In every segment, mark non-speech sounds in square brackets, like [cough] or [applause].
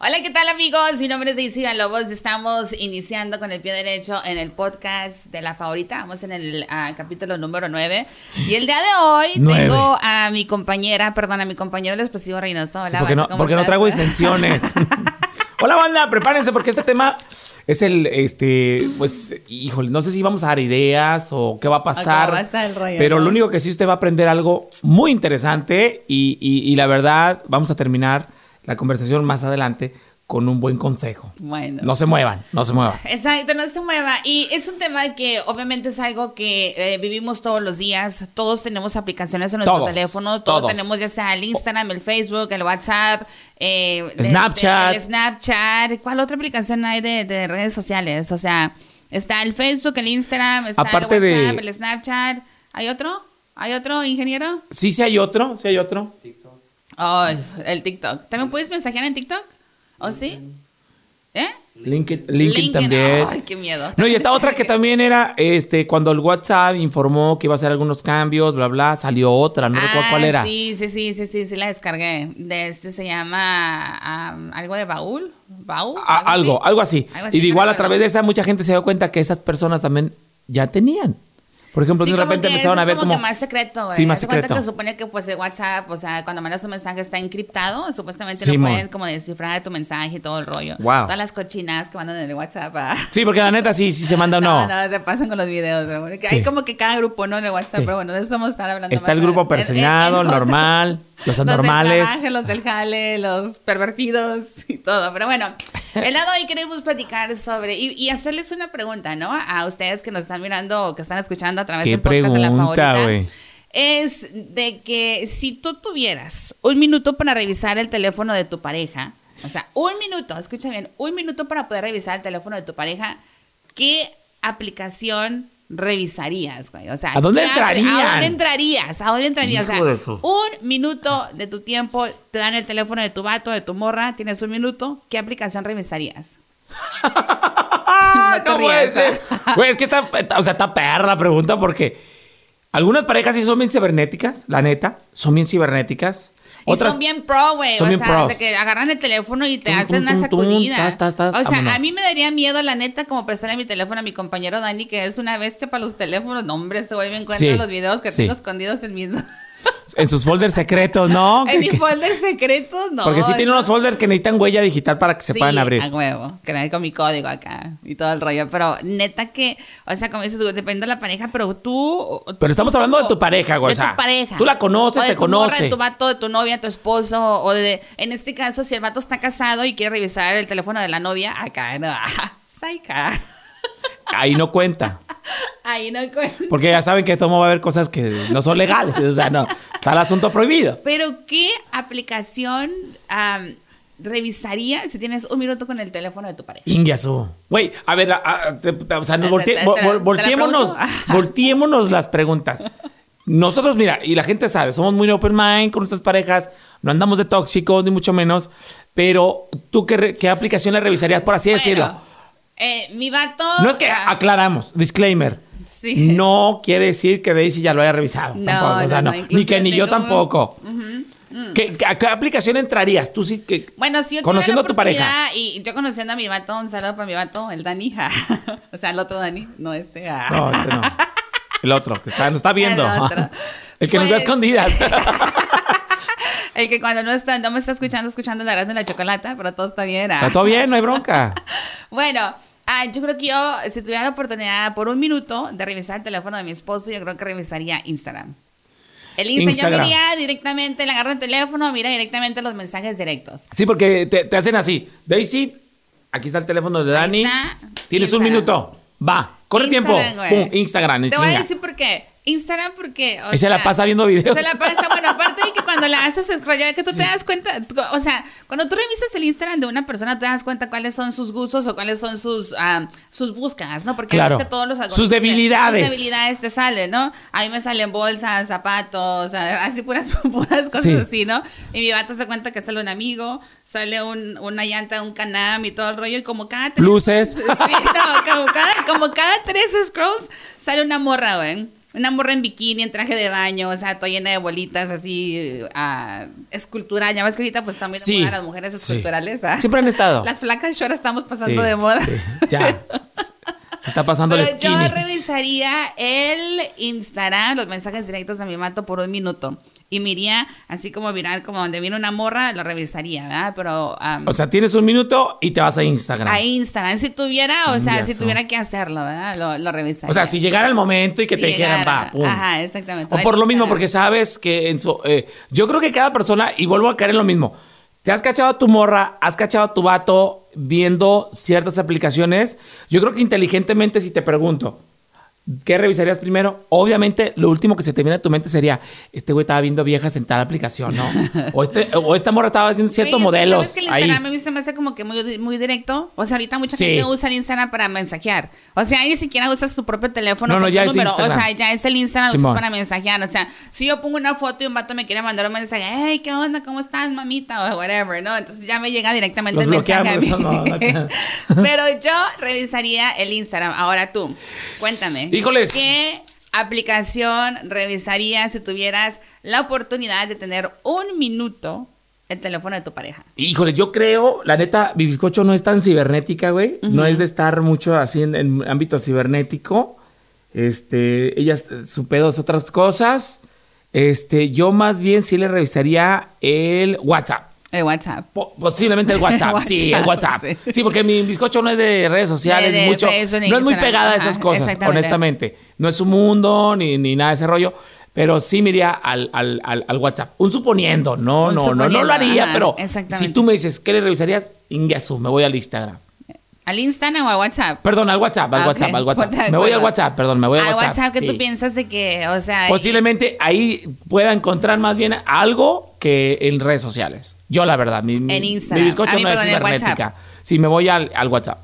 Hola, ¿qué tal amigos? Mi nombre es Daisy Lobos. Estamos iniciando con el pie derecho en el podcast de la favorita. Vamos en el ah, capítulo número 9. Y el día de hoy Nueve. tengo a mi compañera, perdón, a mi compañero el expresivo Reynoso. Hola, Sí, porque no, Vato, ¿cómo porque no traigo extensiones. [laughs] Hola banda, prepárense porque este tema es el, este, pues, híjole, no sé si vamos a dar ideas o qué va a pasar. va a estar el rollo, pero ¿no? lo único que sí usted va a aprender algo muy interesante y, y- y la verdad vamos a terminar la conversación más adelante con un buen consejo. Bueno. No se muevan, no se muevan. Exacto, no se mueva. Y es un tema que obviamente es algo que eh, vivimos todos los días. Todos tenemos aplicaciones en nuestro Todos, teléfono. Todos, todos. tenemos ya sea el Instagram, el Facebook, el WhatsApp, eh, este, Snapchat. el Snapchat. ¿Cuál otra aplicación hay de, de redes sociales? O sea, está el Facebook, el Instagram, está Aparte el de- WhatsApp, el Snapchat. ¿Hay otro? ¿Hay otro, ingeniero? Sí, sí hay otro, sí hay otro. Oh, el TikTok. ¿También puedes mensajear en TikTok? ¿O sí? ¿Eh? LinkedIn, LinkedIn también. Ay, qué miedo. No, y esta otra que también era, este, cuando el WhatsApp informó que iba a hacer algunos cambios, bla, bla, salió otra, no recuerdo cuál Ah, era. Sí, sí, sí, sí, sí, sí, la descargué. De este se llama am, algo de baúl. ¿Baúl? A- algo, algo así. Algo así, y de igual a través de esa mucha gente se dio cuenta que esas personas también ya tenían. Por ejemplo, Sí, de repente empezaron a ver como como... que más secreto, güey. Sí, más de secreto. que supone que pues el WhatsApp, o sea, cuando mandas un mensaje está encriptado, supuestamente Sí, no pueden como descifrar tu mensaje y todo el rollo. Wow. Todas las cochinadas que mandan en el WhatsApp. ah. Sí, porque la neta sí, sí se manda o [laughs] No, no. no, te pasan con los videos. güey. Hay como que cada grupo, ¿no? En el WhatsApp, pero bueno, de eso vamos a estar hablando Está más el grupo en [laughs] el normal, los [laughs] Los del anormales. trabajo, los del jale, los pervertidos y todo. Pero bueno, el lado de hoy queremos platicar sobre y, y hacerles una pregunta, ¿no? A ustedes que nos están mirando o que están escuchando a través ¿Qué del podcast de la pregunta, favorita. güey? Es de que si tú tuvieras un minuto para revisar el teléfono de tu pareja, o sea, un minuto, escucha bien, un minuto para poder revisar el teléfono de tu pareja, ¿qué aplicación revisarías, güey? O sea, ¿A dónde ¿qué apli- entrarían? ¿A dónde entrarías? ¿A dónde entrarías? Hijo o sea, de su- un minuto de tu tiempo, te dan el teléfono de tu vato, de tu morra, tienes un minuto, ¿qué aplicación revisarías? ¡Ah, [laughs] No no puede ser! [laughs] Güey, es que está, o sea, está perra la pregunta porque algunas parejas sí son bien cibernéticas, la neta, son bien cibernéticas. Y son bien pro, güey. O bien sea, pros. que agarran el teléfono y te Tum, hacen tum, una tum, sacudida. tas, tas, tas, o sea, a mí me daría miedo, la neta, como prestarle mi teléfono a mi compañero Dani, que es una bestia para los teléfonos. No, hombre, ese güey me encuentra Sí, los videos que sí. tengo escondidos en mis... [laughs] en sus folders secretos, ¿no? [laughs] en Que- mi que- folder secretos, no. porque sí tiene unos folders que necesitan huella digital para que se Sí, puedan abrir. a huevo, que nadie con mi código acá y todo el rollo. Pero neta que, o sea, como dices tú, depende de la pareja, pero tú. Pero estamos tú hablando como- de tu pareja, güey, De tu pareja. tú la conoces, O de te tu morra, conoce. de tu vato, de tu novia, tu esposo, o de. En este caso, si el vato está casado y quiere revisar el teléfono de la novia, acá, no. [laughs] Saica. Ahí no cuenta. Ahí no cuenta. Porque ya saben que todo va a haber cosas que no son legales. O sea, no. Está el asunto prohibido. Pero, ¿qué aplicación revisaría si tienes un minuto con el teléfono de tu pareja? Ingiasu. Güey, a ver, a- a- te- te- o sea, nos volte- volteémonos, [laughs] volteémonos las preguntas. Nosotros, mira, y la gente sabe, somos muy open mind con nuestras parejas, no andamos de tóxicos, ni mucho menos, pero ¿tú qué aplicación le revisarías, por así Bueno, decirlo? Eh, mi vato. No es que ah, aclaramos, disclaimer. Sí. No quiere decir que Daisy ya lo haya revisado. No, tampoco, o sea, no, Ni que ni yo tampoco. ¿Qué, qué- a qué aplicación entrarías? Tú sí que. Bueno, si yo Conociendo a tu pareja. Y yo conociendo a mi vato, un saludo para mi vato, el Dani. ja. [laughs] o sea, el otro Dani, no este. ah. No, este no. El otro, que está, nos está viendo. El otro. [laughs] El que nos ve a Pues- escondidas. [laughs] El que cuando no está, no me está escuchando, escuchando la grande de la chocolata, pero todo está bien. ah. Está todo bien, no hay bronca. Bueno, ah, yo creo que yo, si tuviera la oportunidad por un minuto de revisar el teléfono de mi esposo, yo creo que revisaría Instagram. El Instagram, Instagram. yo miraría directamente, le agarro el teléfono, mira directamente los mensajes directos. Sí, porque te, te hacen así. Daisy, aquí está el teléfono de Dani. Tienes un minuto. Va, corre Instagram, tiempo. Pum, Instagram, Te voy a decir por qué. Instagram porque... o Y se la pasa viendo videos. Se la pasa, bueno, aparte de que cuando la haces scrollar, que tú te das cuenta, o sea, cuando tú revisas el Instagram de una persona, te das cuenta cuáles son sus gustos o cuáles son sus, ah, sus búsquedas, ¿no? Porque Claro. que todos los Sus debilidades. Sus debilidades te salen, ¿no? A mí me salen bolsas, zapatos, así puras, [laughs] puras cosas Sí. así, ¿no? Y mi vato se cuenta que sale un amigo, sale un, una llanta, un canam y todo el rollo, y como cada... tres- Luces. [laughs] Sí, no, como cada, como cada tres scrolls sale una morra, güey. Una morra en bikini, en traje de baño, o sea, toda llena de bolitas, así, uh, escultural. Ya ves que ahorita pues de Sí, moda las mujeres sí. esculturales. ¿ah? Siempre han estado. [laughs] Las flacas ahora estamos pasando Sí, de moda. sí, ya. [laughs] Se está pasando el Pero yo skinny. revisaría el Instagram, los mensajes directos de mi mato por un minuto. Y me iría así como viral, como donde viene una morra, lo revisaría, ¿verdad? Pero um, O sea, tienes un minuto y te vas a Instagram. a Instagram, si tuviera, o sea, si tuviera que hacerlo, ¿verdad? Lo, lo revisaría. O sea, si llegara el momento y que Si te dijeran, va, pum. Ajá, exactamente. O por lo mismo, porque sabes que en su. eh, yo creo que cada persona, y vuelvo a caer en lo mismo. Te has cachado a tu morra, has cachado a tu vato viendo ciertas aplicaciones. Yo creo que inteligentemente, si te pregunto, ¿qué revisarías primero? Obviamente, lo último que se te viene a tu mente sería: Este güey estaba viendo viejas en tal aplicación, ¿no? O, este, o esta morra estaba haciendo ciertos es que modelos. ¿Sabes que el ahí. Instagram a mí se me hace como que muy, muy directo? O sea, ahorita mucha Sí. gente usa el Instagram para mensajear. O sea, ni siquiera usas tu propio teléfono No, no, ya tu es número. O sea, ya es el Instagram usas para mensajear. O sea, si yo pongo una foto y un vato me quiere mandar un mensaje, hey, ¿qué onda? ¿Cómo estás, mamita? O whatever, ¿no? Entonces ya me llega directamente Los el mensaje a mí. no, no. [laughs] Pero yo revisaría el Instagram. Ahora tú, cuéntame. Híjoles. ¿Qué aplicación revisarías si tuvieras la oportunidad de tener un minuto el teléfono de tu pareja? Híjole, yo creo, la neta, mi bizcocho no es tan cibernética, güey. No es de estar mucho así en, en ámbito cibernético. Este, ella, su pedo es otras cosas. Este, yo más bien sí le revisaría el WhatsApp. El WhatsApp. Po- Posiblemente el WhatsApp, [laughs] El sí, el WhatsApp, sí. Sí. porque mi bizcocho no es de redes sociales, De- de mucho. Facebook no es muy pegada a esas cosas, honestamente. No es su mundo ni, ni nada de ese rollo. Pero sí me iría al, al, al, al WhatsApp. Un suponiendo, no, Un no, no, no lo haría, ajá, pero si tú me dices, ¿qué le revisarías? Ingasu, me voy al Instagram. ¿Al Instagram o al WhatsApp? Perdón, al WhatsApp, al Ah, WhatsApp, al WhatsApp. [laughs] Me voy al. WhatsApp, perdón, me voy al Al WhatsApp. WhatsApp, ¿qué sí. tú piensas de que, o sea... Posiblemente ahí pueda encontrar más bien algo que en redes sociales. Yo, la verdad, mi, En Instagram. mi bizcocho no es cibernética. Sí, me voy al, al WhatsApp.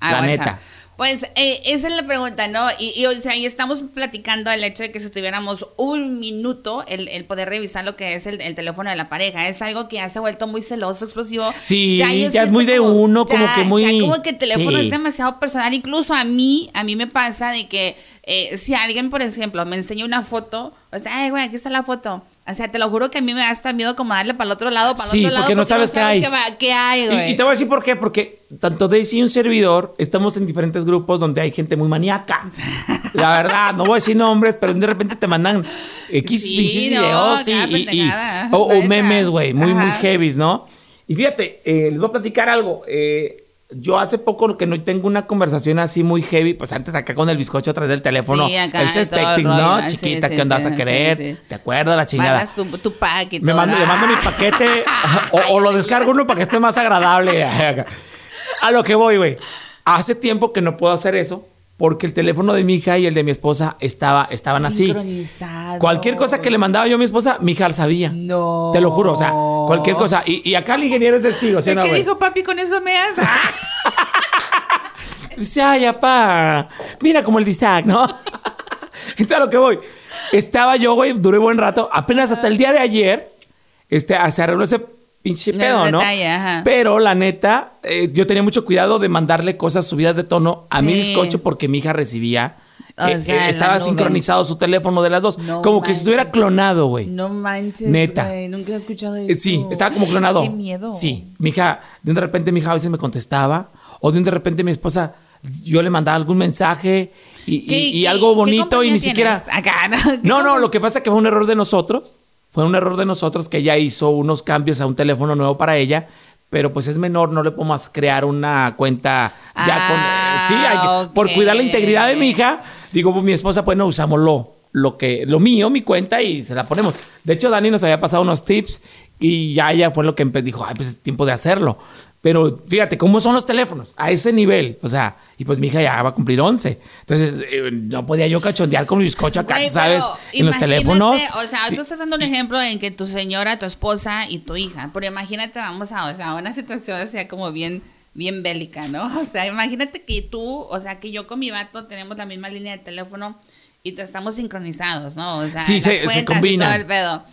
al la WhatsApp. neta. Pues eh, esa es la pregunta, ¿no? Y, y, o sea, y estamos platicando el hecho de que si tuviéramos un minuto, el, el poder revisar lo que es el, el teléfono de la pareja, es algo que ya se ha vuelto muy celoso, explosivo. Sí, ya es muy de uno, como que muy- ya como que el teléfono sí. es demasiado personal. Incluso a mí, a mí me pasa de que eh, si alguien, por ejemplo, me enseña una foto, o sea, ay, güey, aquí está la foto. O sea, te lo juro que a mí me da hasta miedo como darle para el otro lado, para el Sí, otro lado. porque no sabes qué hay. qué, va- qué hay, güey. Y, y te voy a decir por qué, porque tanto Daisy y un servidor estamos en diferentes grupos donde hay gente muy maníaca. La verdad, no voy a decir nombres, pero de repente te mandan X Sí, pinches no, videos y, y- o, memes, güey, muy, muy heavies, ¿no? Y fíjate, eh, les voy a platicar algo. eh, yo hace poco que no tengo una conversación así muy heavy, pues antes acá con el bizcocho atrás del teléfono, Sí, acá el sexting. ¿no? Ah, Chiquita, sí, ¿qué andas sí, a querer? ¿Te acuerdas la chingada? Mandas tu, tu pack y Me mando, le mando mi paquete [laughs] o, o lo descargo uno para que esté más agradable. [laughs] A lo que voy, güey. Hace tiempo que no puedo hacer eso porque el teléfono de mi hija y el de mi esposa estaba, estaban así. Cualquier cosa que le mandaba yo a mi esposa, mi hija lo sabía. No. Te lo juro, o sea, cualquier cosa. Y, y acá el ingeniero es testigo, ¿sí no, ¿Qué dijo papi con eso me hace? [laughs] Dice, ay, apá, mira como el disac, ¿no? [laughs] Entonces a lo que voy. Estaba yo, güey, duré buen rato. Apenas hasta el día de ayer, este, se arregló ese pinche pedo, ¿no? ajá. Pero la neta, eh, yo tenía mucho cuidado de mandarle cosas subidas de tono a mi bizcocho porque mi hija recibía. Eh, sea, eh, estaba sincronizado su teléfono de las dos. No como que si estuviera clonado, güey. No manches, Neta. Nunca he escuchado eso. Sí, estaba como clonado. Qué miedo. Sí, mi hija, de un de repente mi hija a veces me contestaba, o de un de repente mi esposa, yo le mandaba algún mensaje y, y- ¿Qué- y qué- algo bonito y ni siquiera... Acá, ¿no? ¿Qué No, no, lo que pasa es que fue un error de nosotros. Fue un error de nosotros que ella hizo unos cambios a un teléfono nuevo para ella. Pero pues es menor, no le podemos crear una cuenta ya con. Ah, sí, hay que- por cuidar la integridad de mi hija. Digo, pues mi esposa, pues no usamos lo, lo que, lo mío, mi cuenta, y se la ponemos. De hecho, Dani nos había pasado unos tips y ya ella fue lo que dijo, ay, pues es tiempo de hacerlo. Pero fíjate, ¿cómo son los teléfonos? A ese nivel. O sea, y pues mi hija ya va a cumplir 11. Entonces, eh, no podía yo cachondear con mi bizcocho acá, ¿sabes? En los teléfonos. O sea, tú estás dando un ejemplo en que tu señora, tu esposa y tu hija. Pero imagínate, vamos a, o sea, una situación o sea, como bien, bien bélica, ¿no? [laughs] O sea, imagínate que tú, o sea, que yo con mi vato tenemos la misma línea de teléfono y estamos sincronizados, ¿no? O sea, Sí, las se- se y combinan. todo el pedo.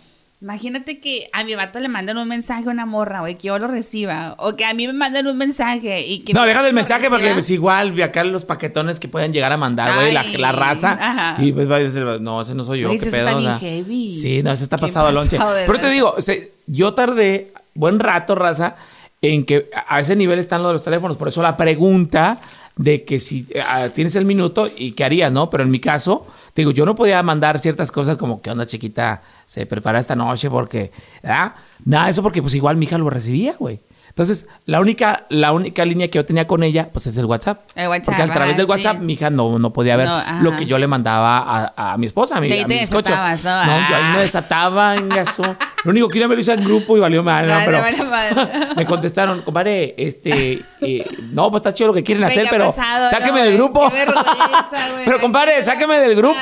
Imagínate que a mi vato le mandan un mensaje a una morra, güey, que yo lo reciba. O que a mí me manden un mensaje y que. No, deja del mensaje porque reciba. pues igual vi acá los paquetones que pueden llegar a mandar, güey, la, la raza. ajá. Y pues va a decir, no, ese no soy yo, qué pedo. está bien heavy. Sí, no, ese está Qué pasado al lonche. Pero te digo, o sea, yo tardé buen rato, raza, en que a ese nivel están los de los teléfonos. Por eso la pregunta de que si ah, tienes el minuto y qué harías, ¿no? Pero en mi caso, te digo, yo no podía mandar ciertas cosas como que onda chiquita se prepara esta noche porque, ¿ah? Nada, eso porque pues igual mi hija lo recibía, güey. Entonces, la única, la única línea que yo tenía con ella, pues es el WhatsApp. El WhatsApp, Porque a través ajá, del WhatsApp sí. mi hija no, no podía ver No, lo que yo le mandaba a, a mi esposa, a mi, te bizcocho. desatabas, ¿no? No, yo ahí Ah. me desataba, engaso. Lo único que una vez lo hice en grupo y valió mal, ¿no? Vale, Pero vale, vale. [laughs] me contestaron, compadre, este, eh, no, pues está chido lo que quieren hacer, pero pesado, sáqueme ¿no, del grupo. Qué vergüenza, [laughs] güey. pero compadre, sáqueme del grupo.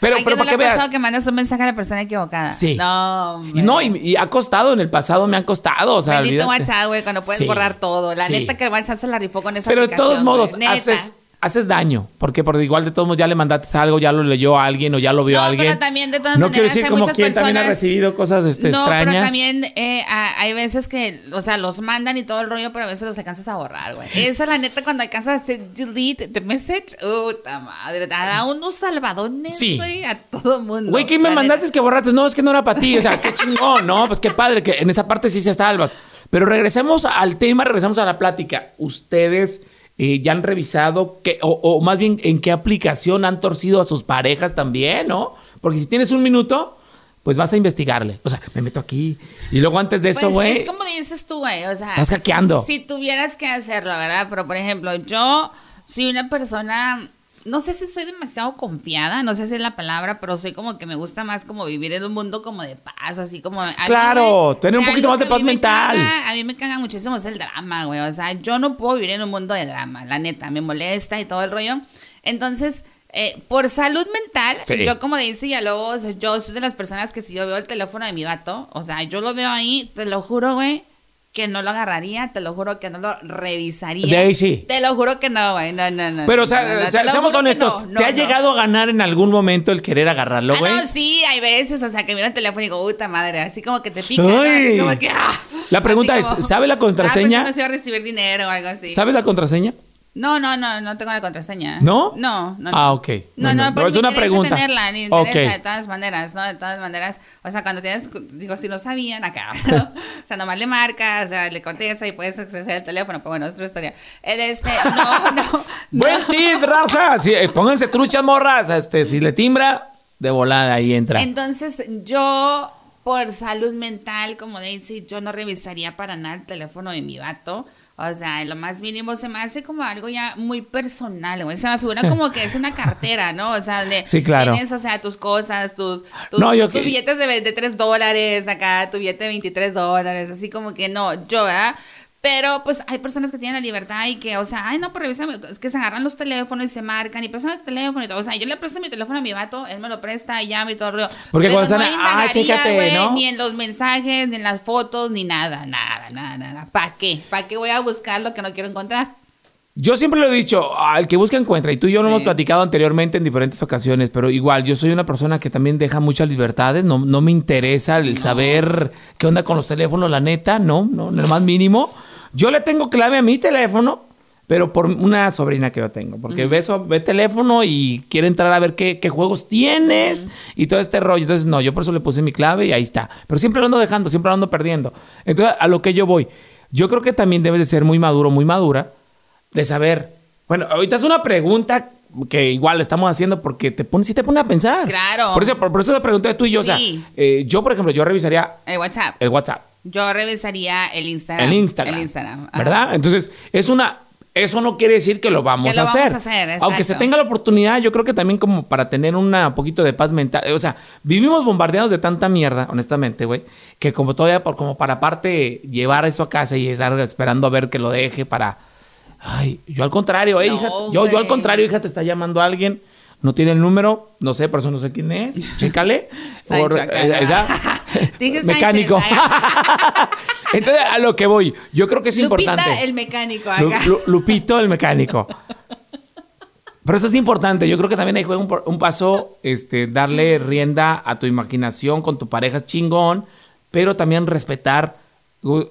Pero, ¿A pero para que pasado veas. que mandas un mensaje a la persona equivocada. Sí. No, Y no, y, y ha costado, en el pasado me han costado, o sea, Bendito. WhatsApp, güey, cuando puedes Sí. borrar todo. La Sí. neta que el WhatsApp se la rifó con esa Pero de todos modos, haces, haces daño. Porque por igual de todos modos ya le mandaste algo, ya lo leyó a alguien o ya lo vio No, a alguien. pero también de todas no maneras quiero decir hay como muchas quien también ha recibido cosas este, no, extrañas. pero también eh, a- hay veces que, o sea, los mandan y todo el rollo, pero a veces los alcanzas a borrar, güey. Esa es la neta cuando alcanzas a delete the message. Puta madre. Da unos salvadones, Sí. güey, a todo mundo. Güey, ¿qué me La mandaste neta. que borraste? No, es que no era para ti. O sea, qué chingón, ¿no? Pues qué padre, que en esa parte sí se salvas. Pero regresemos al tema, regresamos a la plática. Ustedes eh, ya han revisado, qué, o, o más bien, en qué aplicación han torcido a sus parejas también, ¿no? Porque si tienes un minuto, pues vas a investigarle. O sea, me meto aquí. Y luego antes de eso, Pues, güey. es como dices tú, güey. O sea, Estás hackeando. Si tuvieras que hacerlo, ¿verdad? Pero, por ejemplo, yo soy una persona. No sé si soy demasiado confiada, no sé si es la palabra, pero soy como que me gusta más como vivir en un mundo como de paz, así como... Claro, tener un poquito más de paz mental. caga- a mí me caga muchísimo es el drama, güey. O sea, yo no puedo vivir en un mundo de drama, la neta, me molesta y todo el rollo. Entonces, eh, por salud mental, Sí. yo como dice Villalobos, yo soy de las personas que si yo veo el teléfono de mi vato, o sea, yo lo veo ahí, te lo juro, güey, que no lo agarraría, te lo juro que no lo revisaría. De ahí sí. Te lo juro que no, güey, no, no, no. Pero, o sea, no, no, seamos honestos, no, ¿te ha llegado a ganar en algún momento el querer agarrarlo, Ah, güey? no, sí, hay veces, o sea, que miro el teléfono y digo, puta madre, así como que te pica, como que, ah. La pregunta Así es, ¿sabe la contraseña? Ah, pues, no se iba a recibir dinero o algo así. ¿Sabes la contraseña? No, no, no, no tengo la contraseña. ¿No? No, no. Ah, ok. No, Bueno, no, pero es una pregunta. tenerla, ni Ok. interesa, de todas maneras, ¿no? De todas maneras, o sea, cuando tienes, digo, si no sabían acá, ¿no? [laughs] o sea, nomás le marcas, o sea, le contesta y puedes acceder al teléfono, pero bueno, es otra historia. Este, no, [laughs] no. Buen tip, raza. Sí, eh, pónganse truchas, morras. Este, si le timbra, de volada ahí entra. Entonces, yo, por salud mental, como dice, yo no revisaría para nada el teléfono de mi vato. O sea, en lo más mínimo se me hace como algo ya muy personal, güey. Se me figura como que es una [laughs] cartera, ¿no? O sea, de Sí, claro. tienes, o sea, tus cosas, tus, tus, No, tus billetes de, de 3 dólares acá, tu billete de 23 dólares, así como que no, yo, ¿verdad? Pero pues hay personas que tienen la libertad y que, o sea, ay, no, pero revísame, es que se agarran los teléfonos y se marcan y préstame tu teléfono y todo. O sea, yo le presto mi teléfono a mi vato, él me lo presta y llama y todo el rollo. Porque Pero cuando no están, ah, chécate, ¿no? Ni en los mensajes, ni en las fotos, ni nada, nada, nada, nada. ¿Para qué? ¿Para qué voy a buscar lo que no quiero encontrar? Yo siempre lo he dicho, al que busca encuentra. Y tú y yo lo Sí. hemos platicado anteriormente en diferentes ocasiones, pero igual, yo soy una persona que también deja muchas libertades. No, no me interesa el saber qué onda con los teléfonos, la neta, no, no, en el más mínimo. Yo le tengo clave a mi teléfono, pero por una sobrina que yo tengo. Porque ve, eso- ve teléfono y quiere entrar a ver qué, qué juegos tienes y todo este rollo. Entonces, no, yo por eso le puse mi clave y ahí está. Pero siempre lo ando dejando, siempre lo ando perdiendo. Entonces, a lo que yo voy, yo creo que también debes de ser muy maduro, muy madura de saber. Bueno, ahorita es una pregunta que igual estamos haciendo porque te pone, sí te pone a pensar. Claro. Por eso, por, por eso te pregunté tú y yo. O Sí. sea, eh, yo, por ejemplo, yo revisaría El WhatsApp. el WhatsApp, Yo revisaría el Instagram. el Instagram. El Instagram. ¿Verdad? Entonces, es una. Eso no quiere decir que lo vamos, Que lo a, hacer. vamos a hacer, exacto. Aunque se tenga la oportunidad, yo creo que también como para tener una un poquito de paz mental. O sea, vivimos bombardeados de tanta mierda, honestamente, güey, que como todavía por, como para aparte llevar eso a casa y estar esperando a ver que lo deje para. Ay, yo al contrario, eh, No, hija. Yo, yo al contrario, hija, te está llamando alguien. No tiene el número, no sé, por eso no sé quién es. [laughs] Chécale. Por- eh, esa- [laughs] Dije mecánico. [laughs] Entonces, a lo que voy, yo creo que es Lupita, importante. el mecánico Lu- acá. Lu- Lupito, el mecánico. Pero eso es importante. Yo creo que también juega un, un paso, este, darle rienda a tu imaginación con tu pareja es chingón, pero también respetar.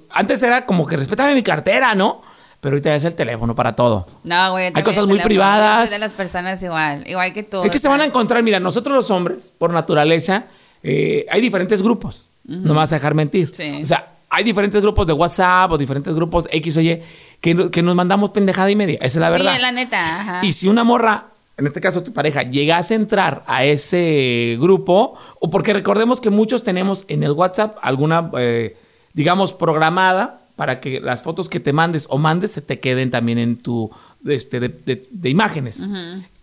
Antes era como que respetame mi cartera, ¿no? Pero ahorita es el teléfono para todo. No, güey. también cosas muy privadas. de las personas igual, igual que tú. Es que se van a encontrar, mira, nosotros los hombres, por naturaleza, eh, hay diferentes grupos. No me vas a dejar mentir. Sí. O sea, hay diferentes grupos de WhatsApp o diferentes grupos X o Y que nos mandamos pendejada y media. Esa es la verdad. Sí, la neta. Ajá. Y si una morra, en este caso tu pareja, llegase a entrar a ese grupo, o porque recordemos que muchos tenemos en el WhatsApp alguna, eh, digamos, programada para que las fotos que te mandes o mandes se te queden también en tu, este, de, de- de imágenes,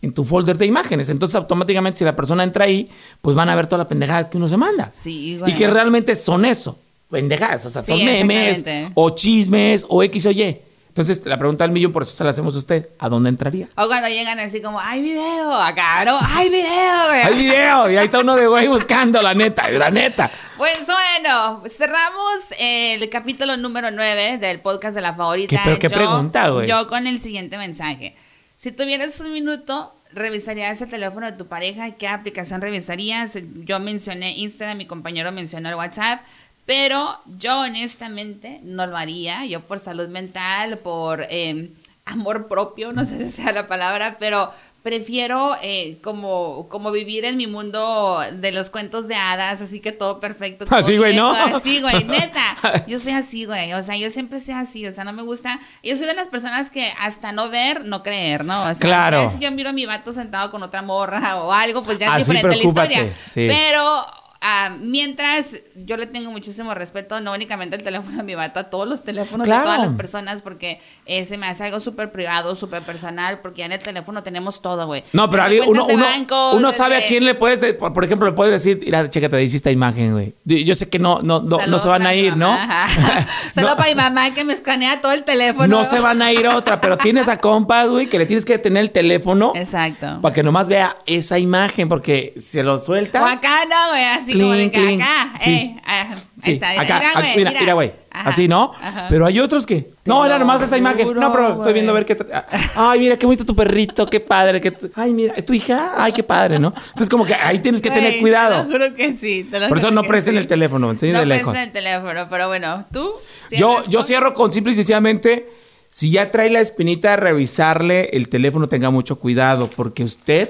en tu folder de imágenes. Entonces, automáticamente, si la persona entra ahí, pues van a ver toda la pendejada que uno se manda. Sí, Y que realmente son eso, pendejadas, o sea, Sí, son memes o chismes o X o Y. Entonces, la pregunta del millón, por eso se la hacemos a usted, ¿a dónde entraría? O cuando llegan así como, hay video, acá, ¿no? Hay video, güey. Hay video y ahí está uno de güey [laughs] buscando, la neta, la neta. Pues bueno, cerramos el capítulo número 9 del podcast de la favorita. ¿Qué- pero qué Yo- pregunta, güey? Yo con el siguiente mensaje. Si tuvieras un minuto, ¿revisarías el teléfono de tu pareja? ¿Qué aplicación revisarías? Yo mencioné Instagram, mi compañero mencionó el WhatsApp. Pero yo honestamente no lo haría. Yo por salud mental, por eh, amor propio, no sé si sea la palabra, pero prefiero eh, como, como vivir en mi mundo de los cuentos de hadas, así que todo perfecto. todo Así, güey, ¿no? Así, güey, neta. [laughs] Yo soy así, güey. O sea, yo siempre soy así. O sea, no me gusta. Yo soy de las personas que hasta no ver, no creer, ¿no? O sea, Claro. Si yo miro a mi vato sentado con otra morra o algo, pues ya es Así, diferente la historia. sí. Pero ah, mientras yo le tengo muchísimo respeto, no únicamente al teléfono de mi vato, a todos los teléfonos Claro. de todas las personas, porque eh, se me hace algo súper privado, súper personal, porque ya en el teléfono tenemos todo, güey. No, pero Ali, uno, cuentas de uno, banco, uno sabe a quién le puedes, de- por ejemplo, le puedes decir, mira, chécate, te hice esta imagen, güey. Yo sé que no, no, no, no se van a ir, ¿no? [laughs] [laughs] No. para mi mamá que me escanea todo el teléfono. No se van a ir a otra, pero tienes a compas, güey, que le tienes que tener el teléfono Exacto. para que nomás vea esa imagen, porque se lo sueltas. O acá no, güey, así como de Clink, que clink. acá, Sí. eh, ah, ahí Sí, está, acá, mira, güey, mira, mira, güey. Ajá, Así, ¿no? ajá. Pero hay otros que. Te No, era nomás esa imagen. juro, No, pero estoy viendo a ver qué. tra- Ay, mira, qué bonito tu perrito, qué padre. Qué... Ay, mira, ¿es tu hija? Ay, qué padre, ¿no? Entonces, como que ahí tienes que tener cuidado. Te lo juro que sí. te lo Por eso no presten sí. el teléfono, enseñen no de lejos. presten el teléfono, pero bueno, tú. Yo, yo cierro con simple y sencillamente, si ya trae la espinita de revisarle el teléfono, tenga mucho cuidado, porque usted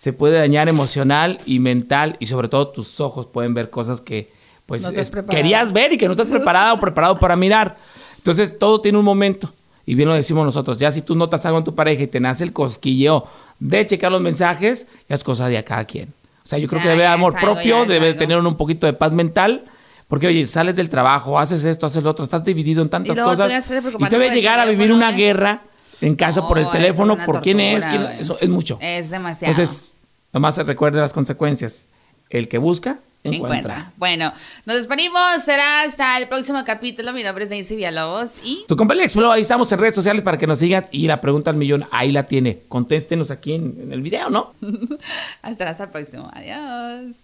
se puede dañar emocional y mental, y sobre todo tus ojos pueden ver cosas que pues No es- querías ver y que no estás preparado o preparado para mirar. Entonces, todo tiene un momento. Y bien lo decimos nosotros, ya si tú notas algo en tu pareja y te nace el cosquilleo de checar los mensajes, ya es cosa de cada quien. O sea, yo creo Ya, que debe haber amor algo, propio, debe tener un poquito de paz mental, porque oye, sales del trabajo, haces esto, haces lo otro, estás dividido en tantas cosas y te debe llegar a vivir una ¿eh? guerra en casa por el No, teléfono, por quién es, quién- eso es mucho. Es demasiado. Entonces, nomás se recuerde las consecuencias. El que busca, encuentra. encuentra. Bueno, nos despedimos. Será hasta el próximo capítulo. Mi nombre es Daisy Villalobos y Tu compa Alex Flow, ahí estamos en redes sociales para que nos sigan y la pregunta al millón, ahí la tiene. Contéstenos aquí en, en el video, ¿no? [laughs] hasta hasta el próximo. Adiós.